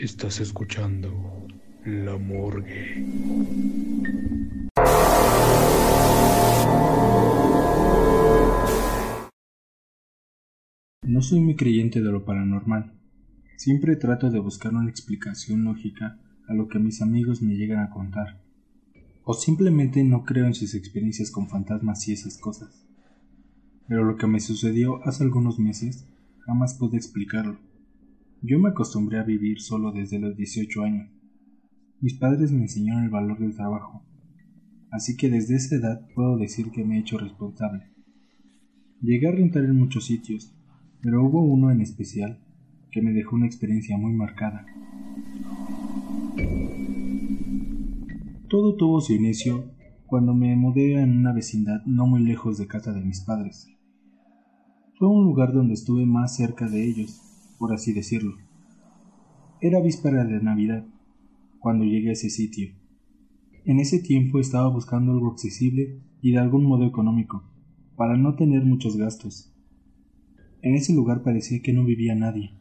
Estás escuchando La Morgue. No soy muy creyente de lo paranormal. Siempre trato de buscar una explicación lógica a lo que mis amigos me llegan a contar. O simplemente no creo en sus experiencias con fantasmas y esas cosas. Pero lo que me sucedió hace algunos meses jamás pude explicarlo. Yo me acostumbré a vivir solo desde los 18 años. Mis padres me enseñaron el valor del trabajo, así que desde esa edad puedo decir que me he hecho responsable. Llegué a rentar en muchos sitios, pero hubo uno en especial que me dejó una experiencia muy marcada. Todo tuvo su inicio cuando me mudé en una vecindad no muy lejos de casa de mis padres. Fue un lugar donde estuve más cerca de ellos, por así decirlo. Era víspera de Navidad cuando llegué a ese sitio. En ese tiempo estaba buscando algo accesible y de algún modo económico, para no tener muchos gastos. En ese lugar parecía que no vivía nadie.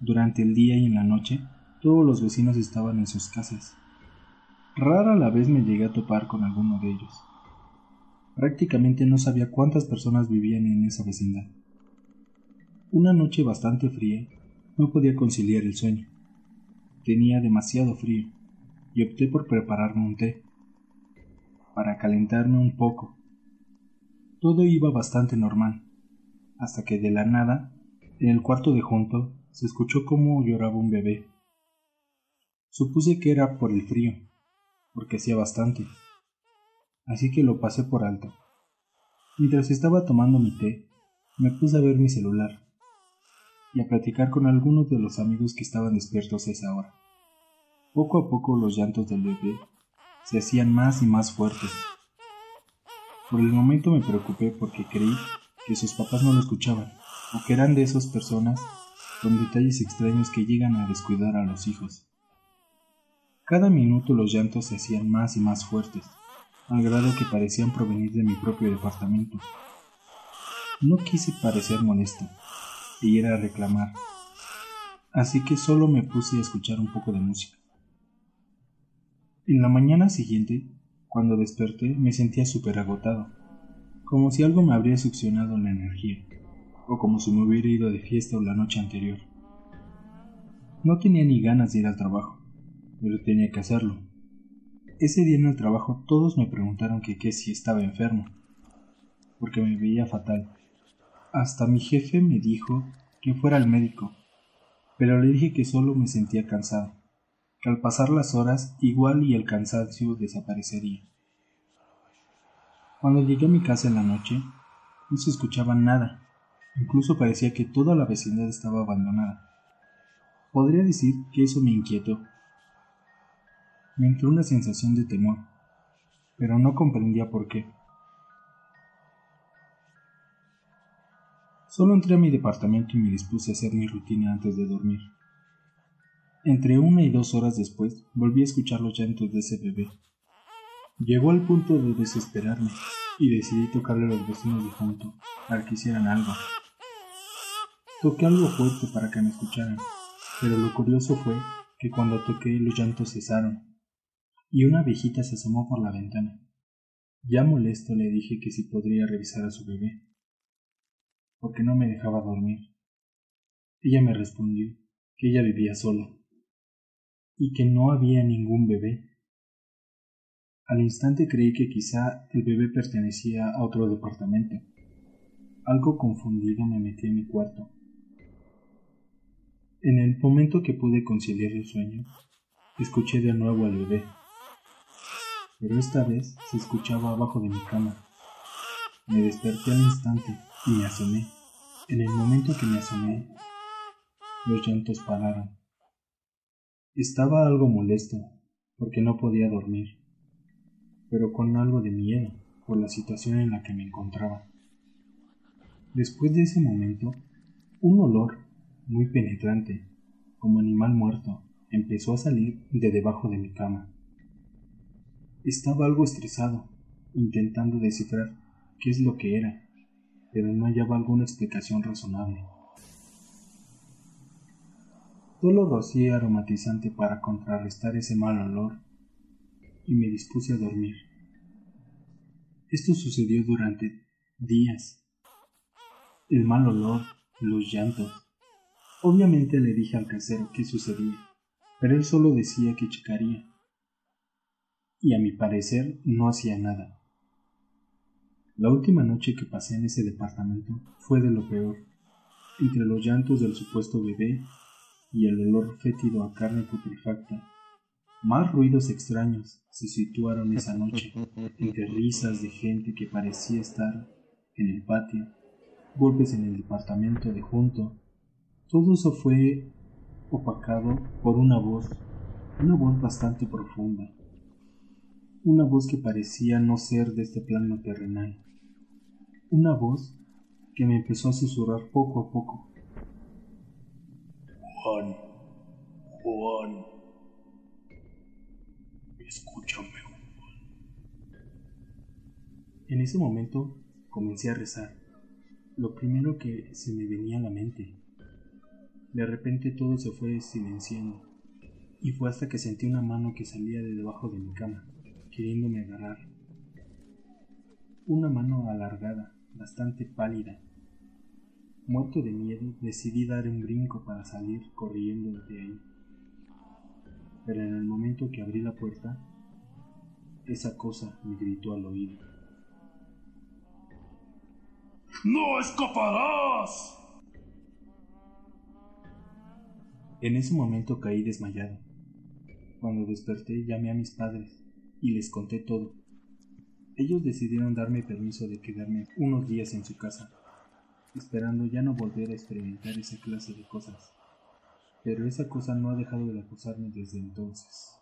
Durante el día y en la noche, todos los vecinos estaban en sus casas. Rara la vez me llegué a topar con alguno de ellos. Prácticamente no sabía cuántas personas vivían en esa vecindad. Una noche bastante fría, no podía conciliar el sueño. Tenía demasiado frío y opté por prepararme un té para calentarme un poco. Todo iba bastante normal, hasta que de la nada, en el cuarto de junto, se escuchó cómo lloraba un bebé. Supuse que era por el frío, porque hacía bastante, así que lo pasé por alto. Mientras estaba tomando mi té, me puse a ver mi celular y a platicar con algunos de los amigos que estaban despiertos a esa hora. Poco a poco los llantos del bebé se hacían más y más fuertes. Por el momento me preocupé porque creí que sus papás no lo escuchaban, o que eran de esas personas con detalles extraños que llegan a descuidar a los hijos. Cada minuto los llantos se hacían más y más fuertes, al grado que parecían provenir de mi propio departamento. No quise parecer molesto, y ir a reclamar. Así que solo me puse a escuchar un poco de música. En la mañana siguiente, cuando desperté, me sentía súper agotado, como si algo me habría succionado la energía, o como si me hubiera ido de fiesta la noche anterior. No tenía ni ganas de ir al trabajo, pero tenía que hacerlo. Ese día en el trabajo todos me preguntaron que qué si estaba enfermo, porque me veía fatal. Hasta mi jefe me dijo que fuera al médico, pero le dije que solo me sentía cansado, que al pasar las horas igual y el cansancio desaparecería. Cuando llegué a mi casa en la noche, no se escuchaba nada, incluso parecía que toda la vecindad estaba abandonada. Podría decir que eso me inquietó. Me entró una sensación de temor, pero no comprendía por qué. Solo entré a mi departamento y me dispuse a hacer mi rutina antes de dormir. Entre una y dos horas después volví a escuchar los llantos de ese bebé. Llegó al punto de desesperarme y decidí tocarle a los vecinos de junto para que hicieran algo. Toqué algo fuerte para que me escucharan, pero lo curioso fue que cuando toqué los llantos cesaron y una viejita se asomó por la ventana. Ya molesto le dije que si podría revisar a su bebé porque no me dejaba dormir. Ella me respondió que ella vivía sola y que no había ningún bebé. Al instante creí que quizá el bebé pertenecía a otro departamento. Algo confundido me metí en mi cuarto. En el momento que pude conciliar el sueño, escuché de nuevo al bebé, pero esta vez se escuchaba abajo de mi cama. Me desperté al instante y me asomé. En el momento que me asomé, los llantos pararon. Estaba algo molesto, porque no podía dormir, pero con algo de miedo por la situación en la que me encontraba. Después de ese momento, un olor muy penetrante, como animal muerto, empezó a salir de debajo de mi cama. Estaba algo estresado, intentando descifrar qué es lo que era, pero no hallaba alguna explicación razonable. Solo rocié aromatizante para contrarrestar ese mal olor y me dispuse a dormir. Esto sucedió durante días. El mal olor, los llantos. Obviamente le dije al casero qué sucedía, pero él solo decía que checaría. Y a mi parecer no hacía nada. La última noche que pasé en ese departamento fue de lo peor. Entre los llantos del supuesto bebé y el olor fétido a carne putrefacta, más ruidos extraños se situaron esa noche, entre risas de gente que parecía estar en el patio, golpes en el departamento de junto. Todo eso fue opacado por una voz, una voz bastante profunda, una voz que parecía no ser de este plano terrenal, una voz que me empezó a susurrar poco a poco. Juan, Juan, escúchame. En ese momento comencé a rezar, lo primero que se me venía a la mente. De repente todo se fue silenciando, y fue hasta que sentí una mano que salía de debajo de mi cama, queriéndome agarrar. Una mano alargada, bastante pálida. Muerto de miedo, decidí dar un brinco para salir corriendo de ahí. Pero en el momento que abrí la puerta, esa cosa me gritó al oído. ¡No escaparás! En ese momento caí desmayado. Cuando desperté llamé a mis padres y les conté todo. Ellos decidieron darme permiso de quedarme unos días en su casa, esperando ya no volver a experimentar esa clase de cosas. Pero esa cosa no ha dejado de acosarme desde entonces.